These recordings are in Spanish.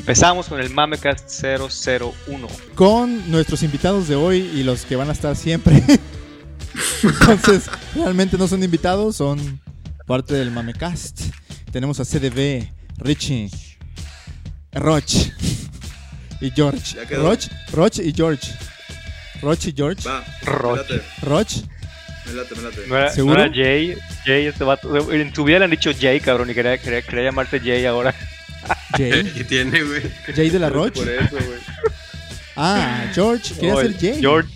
Empezamos con el Mamecast 001. Con nuestros invitados de hoy y los que van a estar siempre. Entonces, realmente no son invitados, son parte del Mamecast. Tenemos a CDB, Richie, Roch y George. Roch, Roch y George. Roch y George. Va, Roch. me late, Roch. me late, me late. No era, ¿Seguro? no era Jay. Jay, este vato. En su vida le han dicho Jay, cabrón, y quería, quería, quería llamarse Jay ahora. Jay. ¿Qué tiene, güey? Jay de la Roch. Por eso, güey. Ah, George. Quería ser Jay. George,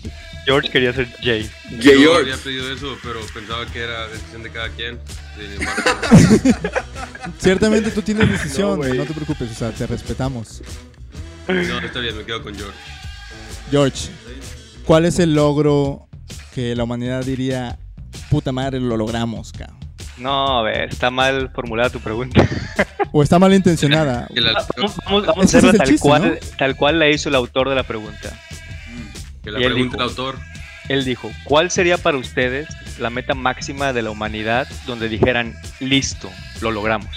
George quería ser Jay. Jay Yo había pedido eso, pero pensaba que era decisión de cada quien. Ciertamente tú tienes decisión, No, no te preocupes, o sea, te respetamos. no, está bien, me quedo con George. George, ¿cuál es el logro que la humanidad diría, puta madre, lo logramos, cabrón? No, a ver, está mal formulada tu pregunta. O está mal intencionada. Que la, Vamos, vamos, vamos a el tal, chiste, cual, tal cual la hizo el autor de la pregunta. que la Y pregunta dijo. el autor. Él dijo, ¿cuál sería para ustedes la meta máxima de la humanidad donde dijeran, listo, lo logramos?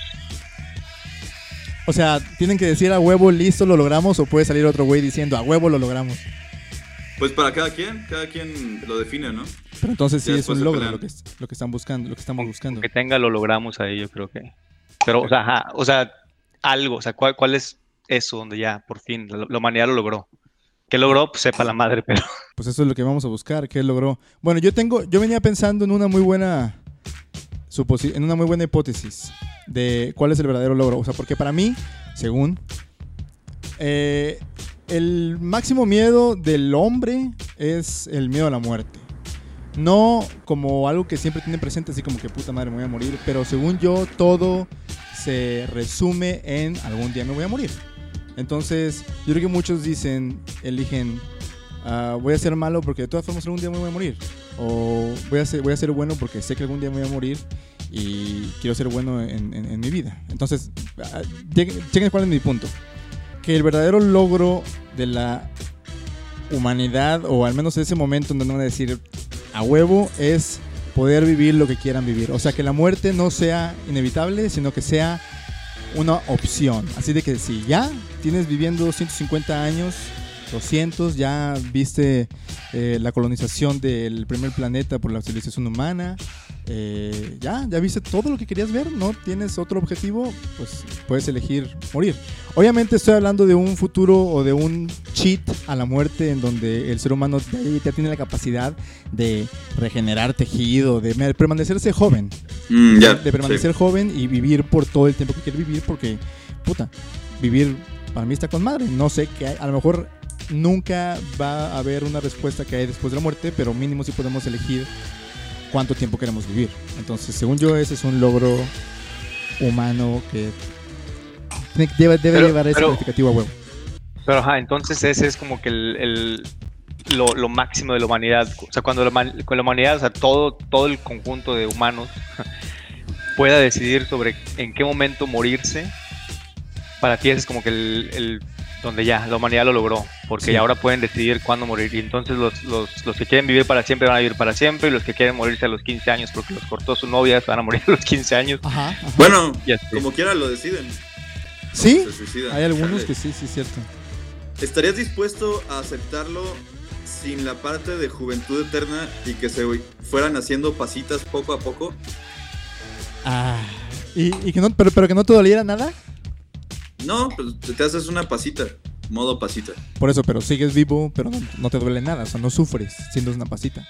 O sea, tienen que decir a huevo, listo, lo logramos, o puede salir otro güey diciendo a huevo, lo logramos. Pues para cada quien, cada quien lo define, ¿no? Pero entonces sí es un logro lo que, lo que están buscando, lo que estamos buscando. Que tenga, lo logramos ahí, yo creo que. Pero, o sea, ajá, o sea, algo, o sea, ¿cuál, cuál es eso donde ya, por fin, la, la humanidad lo logró? ¿Qué logró? Pues sepa la madre, pero. Pues eso es lo que vamos a buscar, ¿qué logró? Bueno, yo tengo, yo venía pensando en una muy buena en una muy buena hipótesis de cuál es el verdadero logro. O sea, porque para mí, según, eh, el máximo miedo del hombre es el miedo a la muerte. No como algo que siempre tienen presente, así como que puta madre me voy a morir, pero según yo todo se resume en algún día me voy a morir. Entonces, yo creo que muchos dicen, eligen, ah, voy a ser malo porque de todas formas algún día me voy a morir. O voy a ser, voy a ser bueno porque sé que algún día me voy a morir y quiero ser bueno en, en- en mi vida. Entonces, lleguen- chequen cuál es mi punto. Que el verdadero logro de la humanidad, o al menos ese momento en donde van a decir a huevo, es poder vivir lo que quieran vivir. O sea, que la muerte no sea inevitable, sino que sea una opción. Así de que si ya tienes viviendo 150 años, 200, ya viste eh, la colonización del primer planeta por la civilización humana, eh, ya, ya viste todo lo que querías ver, no tienes otro objetivo, pues puedes elegir morir. Obviamente estoy hablando de un futuro o de un cheat a la muerte en donde el ser humano ya, tiene la capacidad de regenerar tejido, de permanecerse joven Mm, de permanecer joven y vivir por todo el tiempo que quiere vivir porque, puta, vivir para mí está con madre. No sé qué hay, a lo mejor nunca va a haber una respuesta que hay después de la muerte, pero mínimo sí podemos elegir cuánto tiempo queremos vivir. Entonces, según yo, ese es un logro humano que debe, debe Pero- llevar ese pero- calificativo a huevo. Pero, ajá, entonces ese es como que el, el- lo, lo máximo de la humanidad. O sea, cuando la, la humanidad, o sea, todo, todo el conjunto de humanos pueda decidir sobre en qué momento morirse, para ti ese es como que el, el- donde ya la humanidad lo logró, porque Sí. ya ahora pueden decidir cuándo morir. Y entonces los, los, los que quieren vivir para siempre van a vivir para siempre, y los que quieren morirse a los 15 años porque los cortó su novia se van a morir a los 15 años. Ajá, ajá. Bueno, como quiera lo deciden. Sí, hay algunos que sí, sí, es cierto. ¿Estarías dispuesto a aceptarlo sin la parte de juventud eterna y que se fueran haciendo pasitas poco a poco? Ah, y, y que no, pero, pero que no te doliera nada. No, pues te- haces una pasita, modo pasita. Por eso, pero sigues vivo, pero no, no te duele nada, o sea, no sufres siendo una pasita.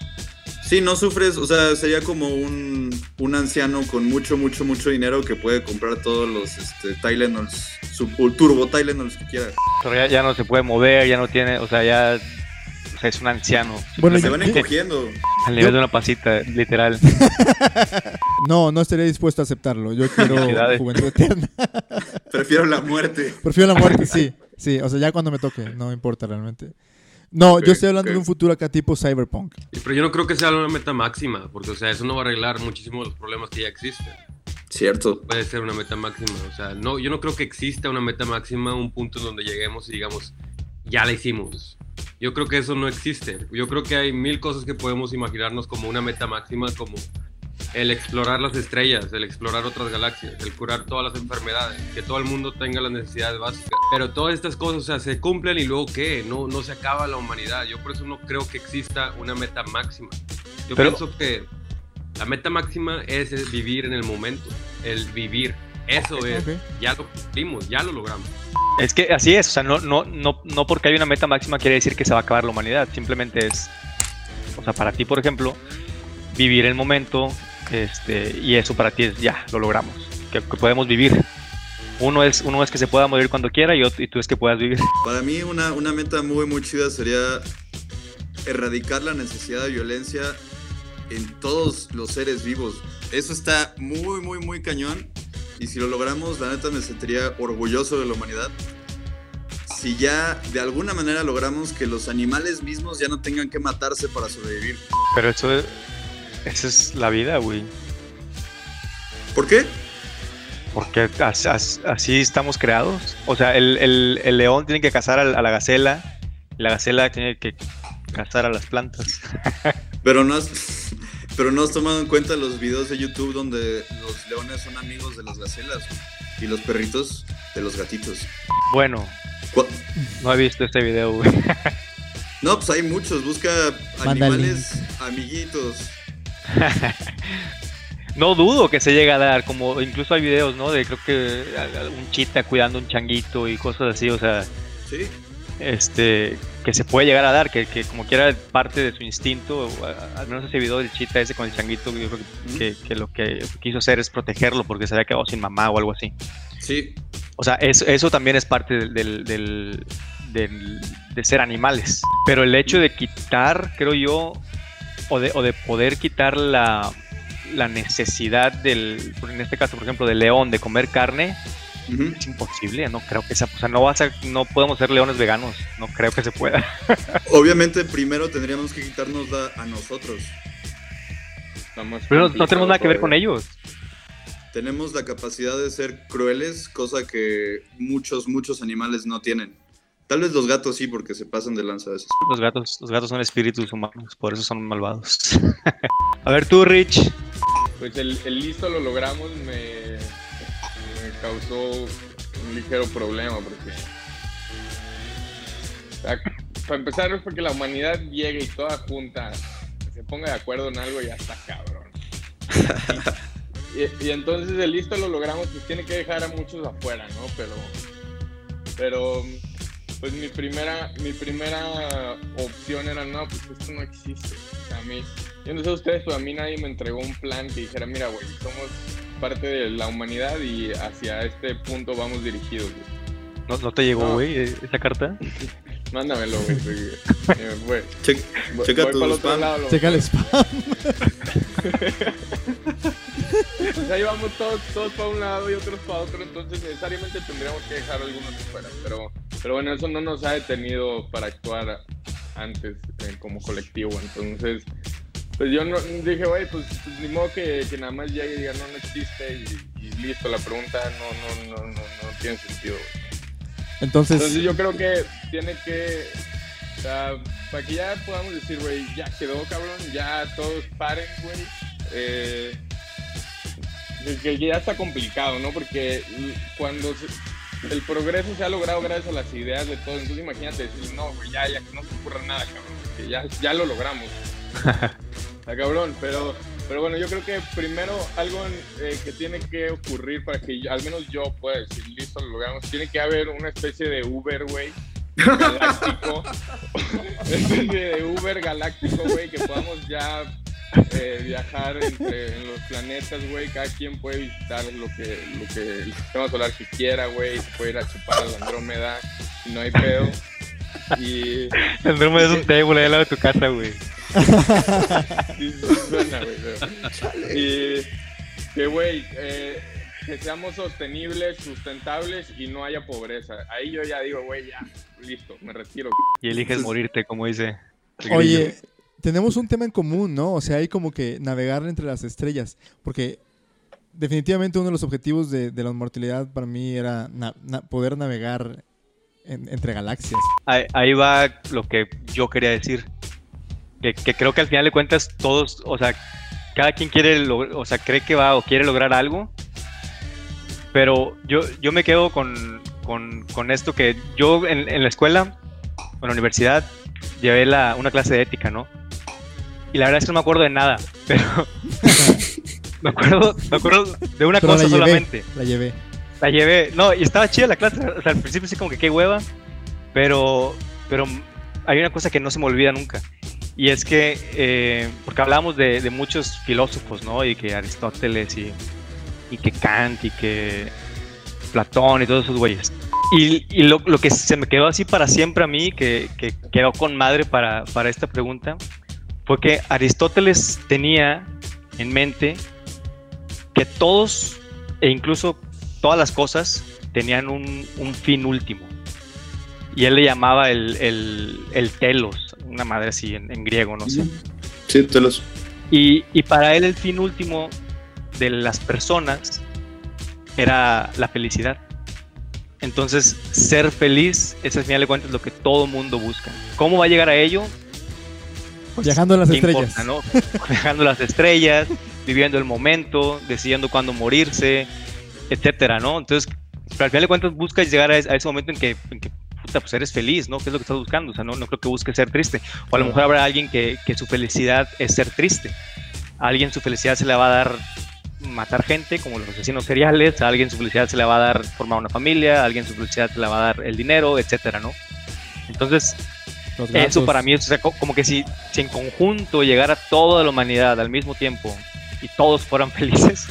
Sí, no sufres, o sea, sería como un, un anciano con mucho, mucho, mucho dinero que puede comprar todos los este, Tylenols, su, o turbo Tylenols que quiera. Pero ya, ya no se puede mover, ya no tiene, o sea, ya o sea, es un anciano. Bueno, se van encogiendo. Al nivel Yo- de una pasita, literal. No, no estaría dispuesto a aceptarlo. Yo quiero juventud eterna. Prefiero la muerte. Prefiero la muerte, sí. Sí, o sea, ya cuando me toque, no me importa realmente. No, yo estoy hablando de un futuro acá tipo cyberpunk. Pero yo no creo que sea una meta máxima, porque, o sea, eso no va a arreglar muchísimo los problemas que ya existen. Cierto. Puede ser una meta máxima, o sea, no, yo no creo que exista una meta máxima, un punto en donde lleguemos y digamos, ya la hicimos. Yo creo que eso no existe. Yo creo que hay mil cosas que podemos imaginarnos como una meta máxima, como el explorar las estrellas, el explorar otras galaxias, el curar todas las enfermedades, que todo el mundo tenga las necesidades básicas. Pero todas estas cosas, o sea, se cumplen y luego qué, no, no se acaba la humanidad. Yo por eso no creo que exista una meta máxima. Yo Pero- pienso que la meta máxima es el vivir en el momento, el vivir. Eso es, Ok. ya lo cumplimos, ya lo logramos. Es que así es, o sea, no, no, no, no porque hay una meta máxima quiere decir que se va a acabar la humanidad, simplemente es, o sea, para ti, por ejemplo, vivir el momento, este, y eso para ti es ya, lo logramos, que, podemos vivir. Uno es, uno es que se pueda morir cuando quiera y, otro, tú es que puedas vivir. Para mí una, una meta muy muy chida sería erradicar la necesidad de violencia en todos los seres vivos. Eso está muy muy muy cañón y si lo logramos la neta me sentiría orgulloso de la humanidad. Si ya de alguna manera logramos que los animales mismos ya no tengan que matarse para sobrevivir. Pero eso es, esa es la vida, güey. ¿Por qué? Porque as- as- así estamos creados. O sea, el, el- el león tiene que cazar a, la gacela, y la gacela tiene que cazar a las plantas. Pero no has, pero no has tomado en cuenta los videos de YouTube donde los leones son amigos de las gacelas y los perritos de los gatitos. Bueno, Cu- no he visto este video, güey. No, pues hay muchos. Busca animales amiguitos. No dudo que se llegue a dar, como incluso hay videos, ¿no? De creo que un chita cuidando un changuito y cosas así, o sea, Sí. Este, que se puede llegar a dar, que, que como quiera parte de su instinto, al menos ese video del chita ese con el changuito, yo creo que, que lo que quiso hacer es protegerlo porque se había quedado sin mamá o algo así. Sí. O sea, eso, eso también es parte del, del- del- del- de ser animales. Pero el hecho de quitar, creo yo, o de, o de poder quitar la, la necesidad del, en este caso, por ejemplo, del león de comer carne, Es imposible. No creo que sea, o sea, no vas a, no podemos ser leones veganos. No creo que se pueda. Obviamente, primero tendríamos que quitárnosla a nosotros. Pero no, tenemos nada que ver con ellos. Tenemos la capacidad de ser crueles, cosa que muchos, muchos animales no tienen. Tal vez los gatos sí, porque se pasan de lanza a veces. Los gatos, los gatos son espíritus humanos, por eso son malvados. a ver tú, Rich. Pues el, el listo lo logramos me causó un ligero problema porque... para empezar es porque la humanidad llegue y toda junta se ponga de acuerdo en algo y ya está cabrón. Y, y entonces el listo lo logramos, pues tiene que dejar a muchos afuera, ¿no? Pero, pero, pues mi primera, mi primera opción era, no, pues esto no existe. O sea, a mí, yo no sé ustedes, pero a mí nadie me entregó un plan que dijera, mira, güey, somos parte de la humanidad y hacia este punto vamos dirigidos, güey. ¿No, no te llegó, No. güey, esa carta? Mándamelo, güey. güey. Eh, güey. Che- Voy- checa voy tu spam. lado, lo- Checa el spam. Pues ahí vamos todos, todos para un lado y otros para otro, entonces necesariamente tendríamos que dejar algunos fuera. Pero, pero bueno, eso no nos ha detenido para actuar antes eh, como colectivo. Entonces, pues yo no, dije, güey, pues, pues ni modo que, que nada más llegue y diga, no, no existe y, y listo, la pregunta no, no, no, no, no tiene sentido. Entonces, Entonces yo creo que tiene que, o sea, para que ya podamos decir, güey, ya quedó, cabrón, ya todos paren, güey. Eh, que, que ya está complicado, ¿no? Porque cuando se- el progreso se ha logrado gracias a las ideas de todos, entonces imagínate decir, no, güey, ya, ya que no se ocurra nada, cabrón, que ya, ya lo logramos. Está cabrón, pero, pero bueno, yo creo que primero algo eh, que tiene que ocurrir para que yo- al menos yo pueda decir, listo, lo logramos, tiene que haber una especie de Uber, güey, galáctico, una especie de Uber galáctico, güey, que podamos ya eh, viajar entre en los planetas, güey, cada quien puede visitar lo que, lo que el sistema solar que quiera, güey, se puede ir a chupar a la Andrómeda, y no hay pedo. Y El número es un table ahí al lado de tu casa, güey. Suena, güey. pero- Y que, güey, eh, que seamos sostenibles, sustentables y no haya pobreza. Ahí yo ya digo, güey, ya, listo, me retiro. Y eliges morirte, como dice. oye, tenemos un tema en común, ¿no? O sea, hay como que navegar entre las estrellas. Porque definitivamente uno de los objetivos de, de la inmortalidad para mí era na- na- poder navegar en- entre galaxias. ahí, ahí va lo que yo quería decir. Que, que creo que al final de cuentas todos, o sea, cada quien quiere, o sea, cree que va o quiere lograr algo, pero yo, yo me quedo con, con, con esto que yo en, en la escuela, en la universidad, llevé la, una clase de ética, ¿no? Y la verdad es que no me acuerdo de nada, pero me acuerdo, me acuerdo de una Pero cosa la llevé, solamente. la llevé. La llevé, no, y estaba chida la clase, o sea, al principio sí como que qué hueva, pero, pero hay una cosa que no se me olvida nunca, y es que, eh, porque hablamos de, de muchos filósofos, ¿no? Y que Aristóteles y, y que Kant y que Platón y todos esos güeyes. Y, y lo, lo que se me quedó así para siempre a mí, que, que quedó con madre para, para esta pregunta, fue que Aristóteles tenía en mente que todos, e incluso todas las cosas, tenían un, un fin último. Y él le llamaba el, el, el telos, una madre así en, en griego, no sé. Sí, te los. Y, y para él el fin último de las personas era la felicidad. Entonces, ser feliz es al final de cuentas lo que todo mundo busca. ¿Cómo va a llegar a ello? Pues, Viajando a las ¿qué estrellas. importa, no? Viajando las estrellas, viviendo el momento, decidiendo cuándo morirse, etcétera, ¿no? Entonces, pero al final de cuentas buscas llegar a ese, a ese momento en que, en que, puta, pues eres feliz, ¿no? ¿Qué es lo que estás buscando? O sea, no, no creo que busques ser triste. O a lo mejor habrá alguien que, que su felicidad es ser triste. A alguien su felicidad se le va a dar matar gente, como los asesinos seriales. A alguien su felicidad se le va a dar formar una familia. A alguien su felicidad se le va a dar el dinero, etcétera, ¿no? Entonces, eso para mí es o sea, co- como que si, si en conjunto llegara toda la humanidad al mismo tiempo y todos fueran felices,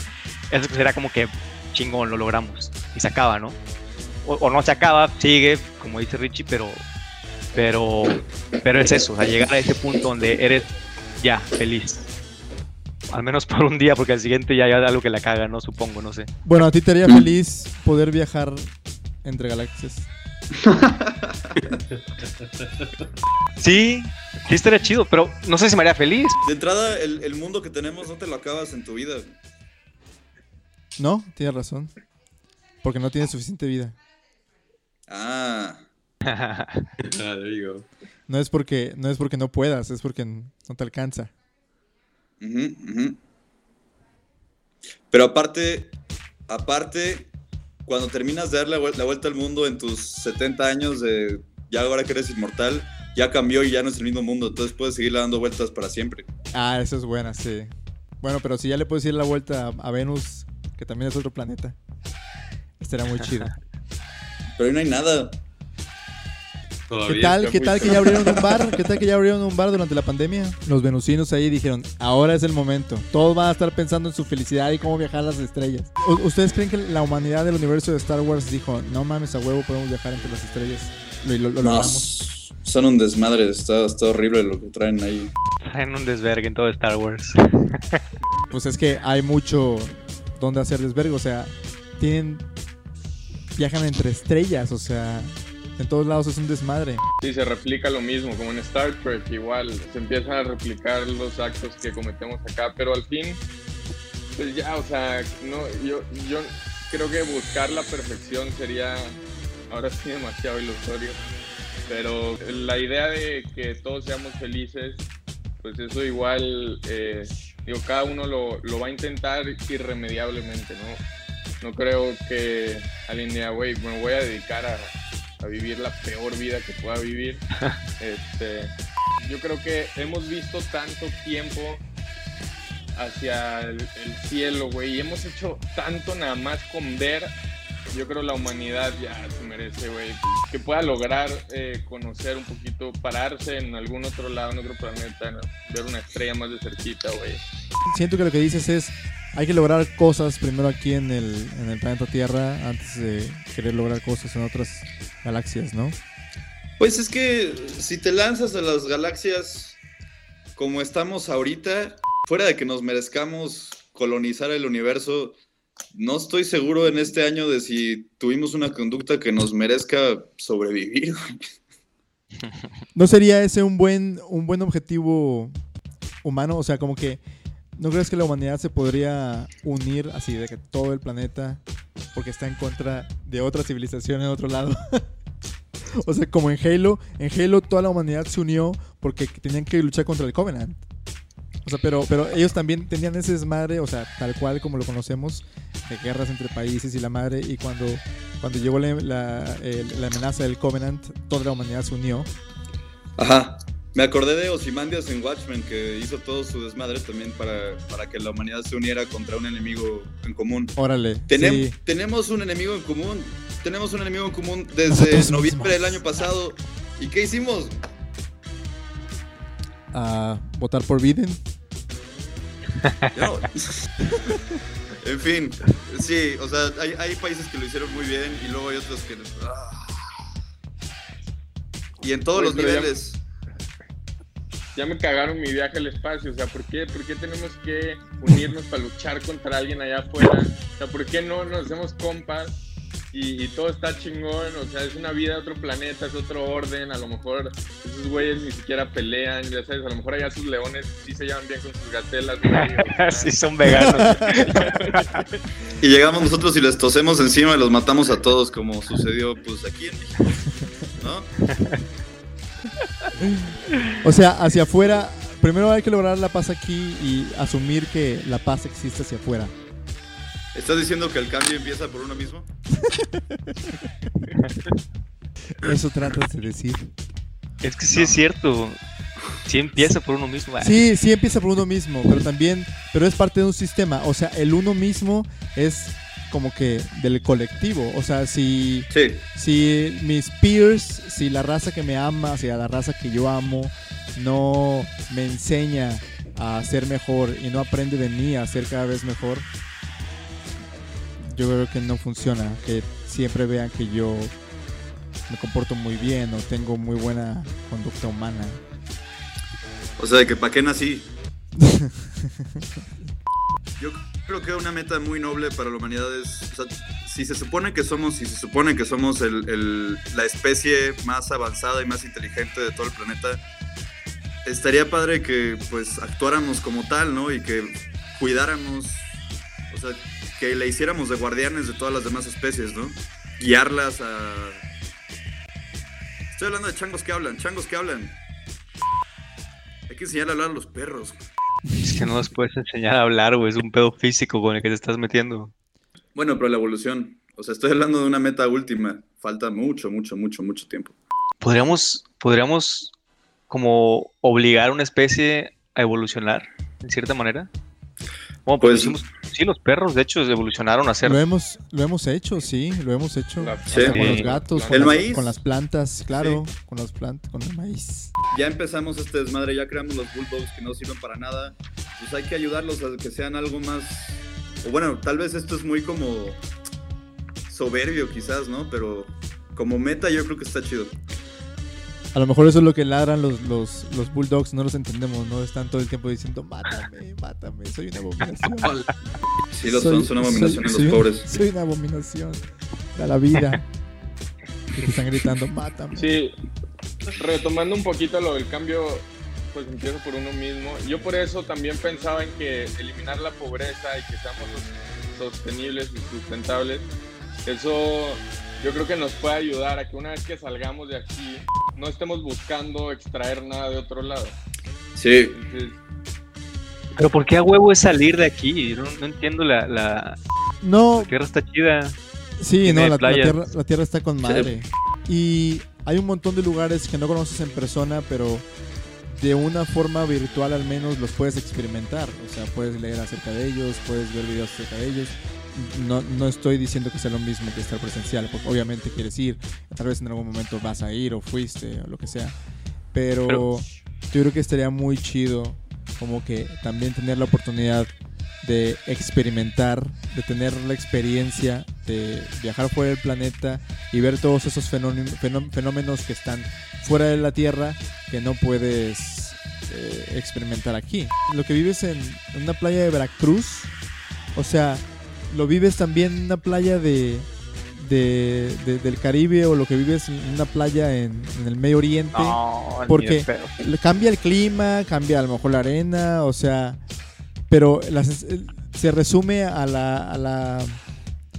eso sería como que chingón, lo logramos. Y se acaba, ¿no? O, o no se acaba, sigue, como dice Richie, pero, pero, pero es eso, o sea, llegar a ese punto donde eres ya feliz. Al menos por un día, porque al siguiente ya hay algo que la caga, ¿no? Supongo, no sé. Bueno, a ti te haría feliz poder viajar entre galaxias. Sí, sí estaría chido, pero no sé si me haría feliz. De entrada, el, el mundo que tenemos no te lo acabas en tu vida. No, tienes razón. Porque no tienes suficiente vida. Ah. Ah. No es porque no es porque no puedas, es porque no te alcanza. Pero aparte, aparte, cuando terminas de dar la, vuel- la vuelta al mundo en tus 70 años de ya ahora que eres inmortal, ya cambió y ya no es el mismo mundo, entonces puedes seguirle dando vueltas para siempre. Ah, eso es buena, sí. Bueno, pero si ya le puedes ir la vuelta a, a Venus, que también es otro planeta, estaría muy chido. Pero ahí no hay nada. Todavía. ¿Qué tal, qué tal que ya abrieron un bar? ¿Qué tal que ya abrieron un bar durante la pandemia? Los venusinos ahí dijeron, ahora es el momento. Todos van a estar pensando en su felicidad y cómo viajar a las estrellas. ¿U- ¿Ustedes creen que la humanidad del universo de Star Wars dijo, no mames, a huevo podemos viajar entre las estrellas? Lo, lo- lo No, logramos. son un desmadre, está, está horrible lo que traen ahí. En un desvergue en todo Star Wars. Pues es que hay mucho donde hacer desvergue, o sea, tienen viajan entre estrellas, o sea, en todos lados es un desmadre. Sí, se replica lo mismo, como en Star Trek, igual, se empiezan a replicar los actos que cometemos acá, pero al fin, pues ya, o sea, no, yo, yo creo que buscar la perfección sería, ahora sí, demasiado ilusorio, pero la idea de que todos seamos felices, pues eso igual, eh, digo, cada uno lo, lo va a intentar irremediablemente, ¿no? No creo que alguien diga, güey, me voy a dedicar a, a vivir la peor vida que pueda vivir. Este, yo creo que hemos visto tanto tiempo hacia el, el cielo, güey, y hemos hecho tanto nada más con ver. Yo creo la humanidad ya se merece, güey, que pueda lograr eh, conocer un poquito, pararse en algún otro lado, en otro planeta, ¿no? ver una estrella más de cerquita, güey. Siento que lo que dices es, hay que lograr cosas primero aquí en el, en el planeta Tierra antes de querer lograr cosas en otras galaxias, ¿no? Pues es que si te lanzas a las galaxias como estamos ahorita, fuera de que nos merezcamos colonizar el universo, no estoy seguro en este año de si tuvimos una conducta que nos merezca sobrevivir. ¿No sería ese un buen, un buen objetivo humano? O sea, como que, ¿no crees que la humanidad se podría unir así de que todo el planeta, porque está en contra de otra civilización en otro lado? o sea, como en Halo, en Halo toda la humanidad se unió porque tenían que luchar contra el Covenant. O sea, pero, pero ellos también tenían ese desmadre, o sea, tal cual como lo conocemos, de guerras entre países y la madre. Y cuando, cuando llegó la, la- amenaza del Covenant, toda la humanidad se unió. Ajá. Me acordé de Ozymandias en Watchmen, que hizo todo su desmadre también para, para que la humanidad se uniera contra un enemigo en común. Órale. Tenem- sí. Tenemos un enemigo en común. Tenemos un enemigo en común desde Nosotros noviembre del año pasado. ¿Y qué hicimos? A votar por Biden. No. en fin, sí, o sea, hay, hay países que lo hicieron muy bien y luego hay otros que... ah. Y en todos Oye, los ya- niveles. Ya me cagaron mi viaje al espacio, o sea, ¿por qué, ¿por qué tenemos que unirnos para luchar contra alguien allá afuera? O sea, ¿por qué no nos hacemos compas y, y todo está chingón? O sea, es una vida de otro planeta, es otro orden, a lo mejor esos güeyes ni siquiera pelean, ya sabes, a lo mejor allá sus leones sí se llevan bien con sus gatelas, güey. sí, son veganos. Y llegamos nosotros y les tosemos encima y los matamos a todos, como sucedió pues aquí en México. ¿No? O sea, hacia afuera, primero hay que lograr la paz aquí y asumir que la paz existe hacia afuera. ¿Estás diciendo que el cambio empieza por uno mismo? Eso tratas de decir. es que sí es cierto. Sí empieza por uno mismo. Sí, sí empieza por uno mismo, pero también, pero es parte de un sistema. O sea, el uno mismo es como que del colectivo. O sea, si, Sí. si mis peers, si la raza que me ama, si la raza que yo amo, no me enseña a ser mejor y no aprende de mí a ser cada vez mejor, yo creo que no funciona. Que siempre vean que yo me comporto muy bien o tengo muy buena conducta humana. O sea, de que para qué nací. Yo creo que una meta muy noble para la humanidad es, si se supone que somos, si se supone que somos el- el- la especie más avanzada y más inteligente de todo el planeta, estaría padre que pues actuáramos como tal, ¿no? Y que cuidáramos, o sea, que le hiciéramos de guardianes de todas las demás especies, ¿no? Guiarlas a... Estoy hablando de changos que hablan, changos que hablan. Hay que enseñar a hablar a los perros. Es que no nos puedes enseñar a hablar, güey. Es un pedo físico con el que te estás metiendo. Bueno, pero la evolución. O sea, estoy hablando de una meta última. Falta mucho, mucho, mucho, mucho tiempo. Podríamos, podríamos como obligar a una especie a evolucionar, en cierta manera. Bueno, pues, Pues- hicimos- sí, los perros, de hecho, evolucionaron a ser. Lo hemos, lo hemos hecho, sí, lo hemos hecho. La- Sí. con los gatos, con, El las, maíz. con las plantas, claro, con las plantas, con el maíz. Ya empezamos este desmadre, ya creamos los bulldogs que no sirven para nada. Pues hay que ayudarlos a que sean algo más. O bueno, tal vez esto es muy como soberbio, quizás, ¿no? Pero como meta, yo creo que está chido. A lo mejor eso es lo que ladran los, los, los bulldogs, no los entendemos, ¿no? Están todo el tiempo diciendo, mátame, mátame, soy una abominación. Sí, los Soy- son, son una abominación soy- en soy los un- pobres. Soy una abominación a la vida. Y te están gritando, mátame. Sí, retomando un poquito lo del cambio, pues empieza por uno mismo. Yo por eso también pensaba en que eliminar la pobreza y que seamos sos- sostenibles y sustentables, eso yo creo que nos puede ayudar a que una vez que salgamos de aquí no estemos buscando extraer nada de otro lado. Sí, Entonces, Pero ¿por qué a huevo es salir de aquí? No, no entiendo la, la No, la tierra está chida. Sí, no, la, la tierra, la tierra está con madre. Y hay un montón de lugares que no conoces en persona, pero de una forma virtual al menos los puedes experimentar. O sea, puedes leer acerca de ellos, puedes ver videos acerca de ellos. No, no estoy diciendo que sea lo mismo que estar presencial, porque obviamente quieres ir, tal vez en algún momento vas a ir o fuiste o lo que sea. Pero, Pero- yo creo que estaría muy chido como que también tener la oportunidad de experimentar, de tener la experiencia de viajar fuera del planeta y ver todos esos fenómenos, fenómenos que están fuera de la Tierra que no puedes eh, experimentar aquí. Lo que vives en una playa de Veracruz, o sea, lo vives también en una playa de, de- de- del Caribe o lo que vives en una playa en, en el Medio Oriente. No, porque- cambia el clima, cambia a lo mejor la arena, o sea, pero las- se resume a la, a la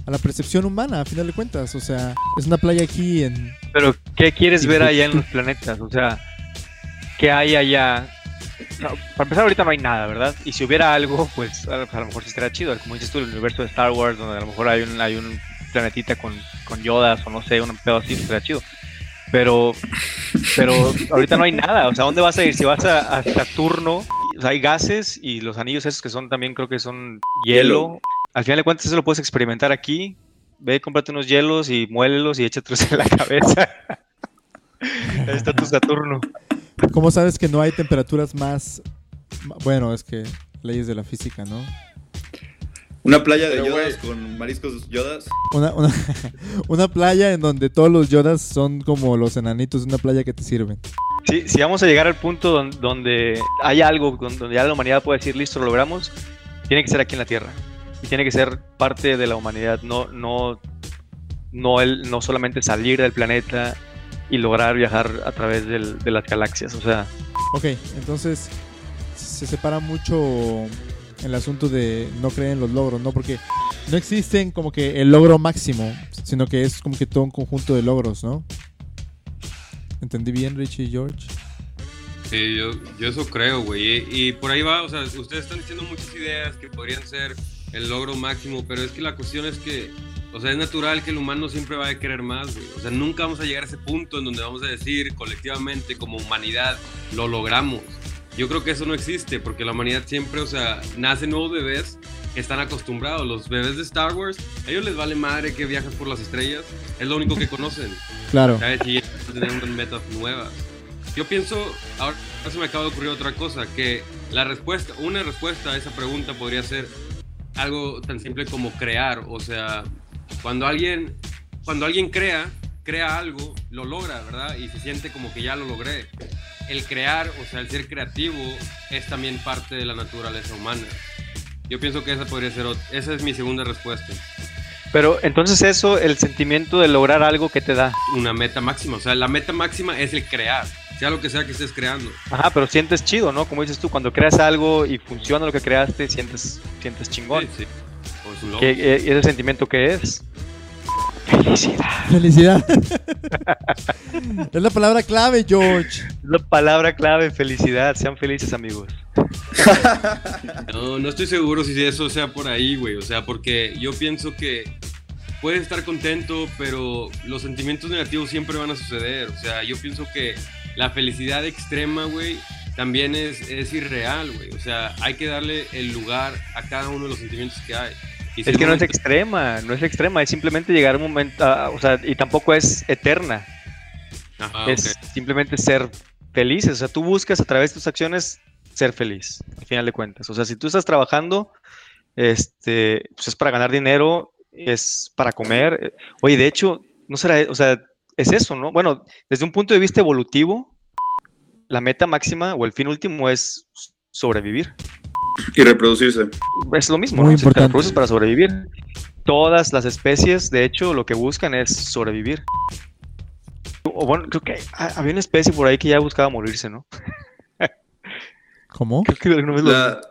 a la percepción humana, a final de cuentas, o sea, es una playa aquí en Pero ¿qué quieres ver allá en los planetas? O sea, ¿qué hay allá no, para empezar ahorita no hay nada, ¿verdad? Y si hubiera algo, pues a, lo mejor sí estaría chido. Como dices tú, el universo de Star Wars, donde a lo mejor hay un, hay un planetita con, con Yodas o no sé, un pedo así, estaría chido. Pero, pero ahorita no hay nada. O sea, ¿dónde vas a ir? Si vas a, a Saturno, o sea, hay gases y los anillos esos que son también creo que son hielo. Hielo. Al final de cuentas eso lo puedes experimentar aquí. Ve, cómprate unos hielos y muélelos y échatelos en la cabeza. Ahí está tu Saturno. ¿Cómo sabes que no hay temperaturas más... Bueno, es que leyes de la física, ¿no? Una playa de Pero, yodas con mariscos yodas. Una, una, una playa en donde todos los yodas son como los enanitos de una playa que te sirven. Sí, si vamos a llegar al punto don- donde hay algo, don- donde ya la humanidad puede decir, listo, lo logramos, tiene que ser aquí en la Tierra. Y tiene que ser parte de la humanidad, no, no, no, el, no solamente salir del planeta y lograr viajar a través del- de las galaxias. O sea, Ok, entonces se separa mucho el asunto de no creer en los logros, ¿no? Porque no existen como que el logro máximo, sino que es como que todo un conjunto de logros, ¿no? ¿Entendí bien, Richie y George? Sí, yo, yo eso creo, güey. Y, y por ahí va, o sea, ustedes están diciendo muchas ideas que podrían ser el logro máximo, pero es que la cuestión es que, o sea, es natural que el humano siempre va a querer más, güey. O sea, nunca vamos a llegar a ese punto en donde vamos a decir colectivamente, como humanidad, lo logramos. Yo creo que eso no existe, porque la humanidad siempre, o sea, nacen nuevos bebés que están acostumbrados. Los bebés de Star Wars, a ellos les vale madre que viajas por las estrellas, es lo único que conocen. Claro. ¿sabes? Y tener unas metas nuevas. Yo pienso, ahora se me acaba de ocurrir otra cosa, que la respuesta, una respuesta a esa pregunta podría ser algo tan simple como crear, o sea, cuando alguien, cuando alguien crea, crea algo, lo logra, ¿verdad? Y se siente como que ya lo logré. El crear, o sea, el ser creativo, es también parte de la naturaleza humana. Yo pienso que esa podría ser, esa es mi segunda respuesta. pero entonces eso, el sentimiento de lograr algo que te da. Una meta máxima, o sea, la meta máxima es el crear, sea lo que sea que estés creando. Ajá, pero sientes chido, ¿no? Como dices tú, cuando creas algo y funciona lo que creaste, sientes, sientes chingón. Sí, sí. ¿Qué, eh, ese sentimiento que es? Felicidad. Felicidad. es la palabra clave, George. La palabra clave, felicidad. Sean felices, amigos. No, no estoy seguro si eso sea por ahí, güey. O sea, porque yo pienso que puedes estar contento, pero los sentimientos negativos siempre van a suceder. O sea, yo pienso que la felicidad extrema, güey, también es, es irreal, güey. O sea, hay que darle el lugar a cada uno de los sentimientos que hay. Y si Es que no es extrema, no es extrema, es simplemente llegar a un momento, ah, o sea, y tampoco es eterna, Ajá, es simplemente ser felices, o sea, tú buscas a través de tus acciones ser feliz, al final de cuentas. O sea, si tú estás trabajando, este, pues es para ganar dinero, es para comer. eh, Oye, de hecho, no será, o sea, es eso, ¿no? Bueno, desde un punto de vista evolutivo, la meta máxima o el fin último es sobrevivir. Y reproducirse. Es lo mismo, Muy ¿no? Si te reproduces para sobrevivir. Todas las especies, de hecho, lo que buscan es sobrevivir. O bueno, creo que ha- había una especie por ahí que ya buscaba morirse, ¿no? ¿Cómo? Creo que vez lo- La,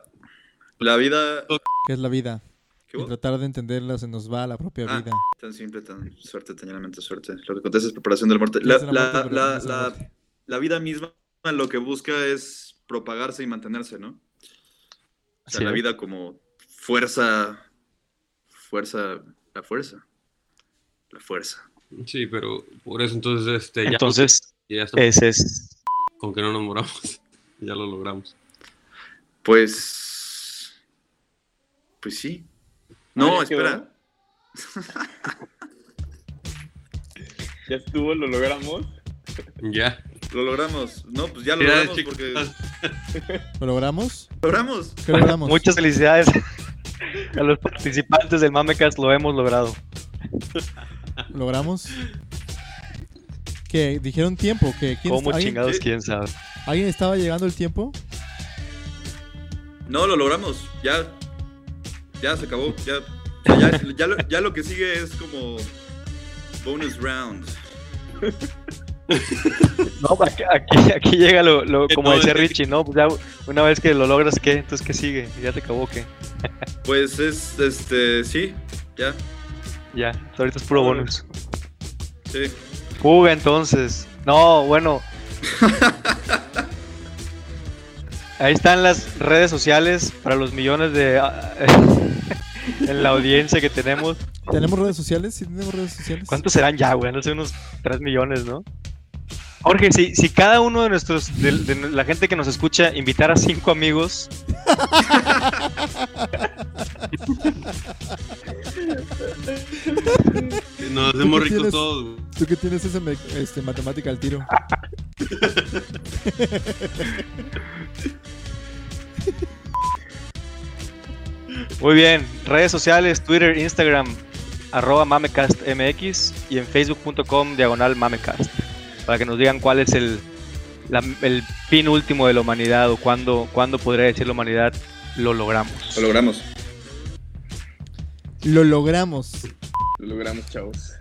la vida. ¿Qué es la vida? ¿Qué Y tratar de entenderla se nos va la propia Ah. vida. Tan simple, tan suerte, tan llanamente suerte. Lo que contesta es preparación de la muerte. ¿Qué La, es la la- es la vida misma lo que busca es propagarse y mantenerse, ¿no? O sea, la vida como fuerza. Fuerza. La fuerza. La fuerza. Sí, pero por eso entonces, este, ya, Entonces, ya estamos ese es. con que no nos moramos. ya lo logramos. Pues. Pues sí. No, espera. Ya estuvo, lo logramos. Ya. Lo logramos. No, pues ya lo logramos chicos. porque. ¿Lo logramos? Lo logramos. ¿Qué logramos? Muchas felicidades a los participantes del Mamecast, lo hemos logrado. ¿Logramos? ¿Qué? ¿Dijeron tiempo? ¿Qué? ¿Quién ¿Cómo está- ¿alguien, chingados? ¿Quién sabe? ¿Alguien estaba llegando el tiempo? No, lo logramos. Ya. Ya se acabó. Ya. Ya, ya lo, ya lo que sigue es como. Bonus round. No, aquí, aquí, aquí llega lo, como decía es- Richie, ¿no? Pues ya una vez que lo logras, ¿qué? Entonces, ¿qué sigue? ¿Ya se acabó qué? Pues es. Este. Sí. Ya. Ya, ahorita es puro bonus. Sí. Fuga entonces. No, bueno. Ahí están las redes sociales para los millones de en la audiencia que tenemos. ¿Tenemos redes sociales? ¿Sí tenemos redes sociales? ¿Cuántos serán ya, güey? No sé, unos 3 millones, ¿no? Jorge, si, si cada uno de nuestros, de, de la gente que nos escucha, invitara a cinco amigos. Nos ¿Tú hacemos ricos tienes? todos. güey. Tú que tienes esa este, matemática al tiro. Muy bien, redes sociales, Twitter, Instagram, arroba mamecastmx y en facebook.com diagonal mamecast. Para que nos digan cuál es el, la- el fin último de la humanidad o cuándo, cuándo podría decir la humanidad lo logramos. Lo logramos. Lo logramos. Lo logramos, chavos.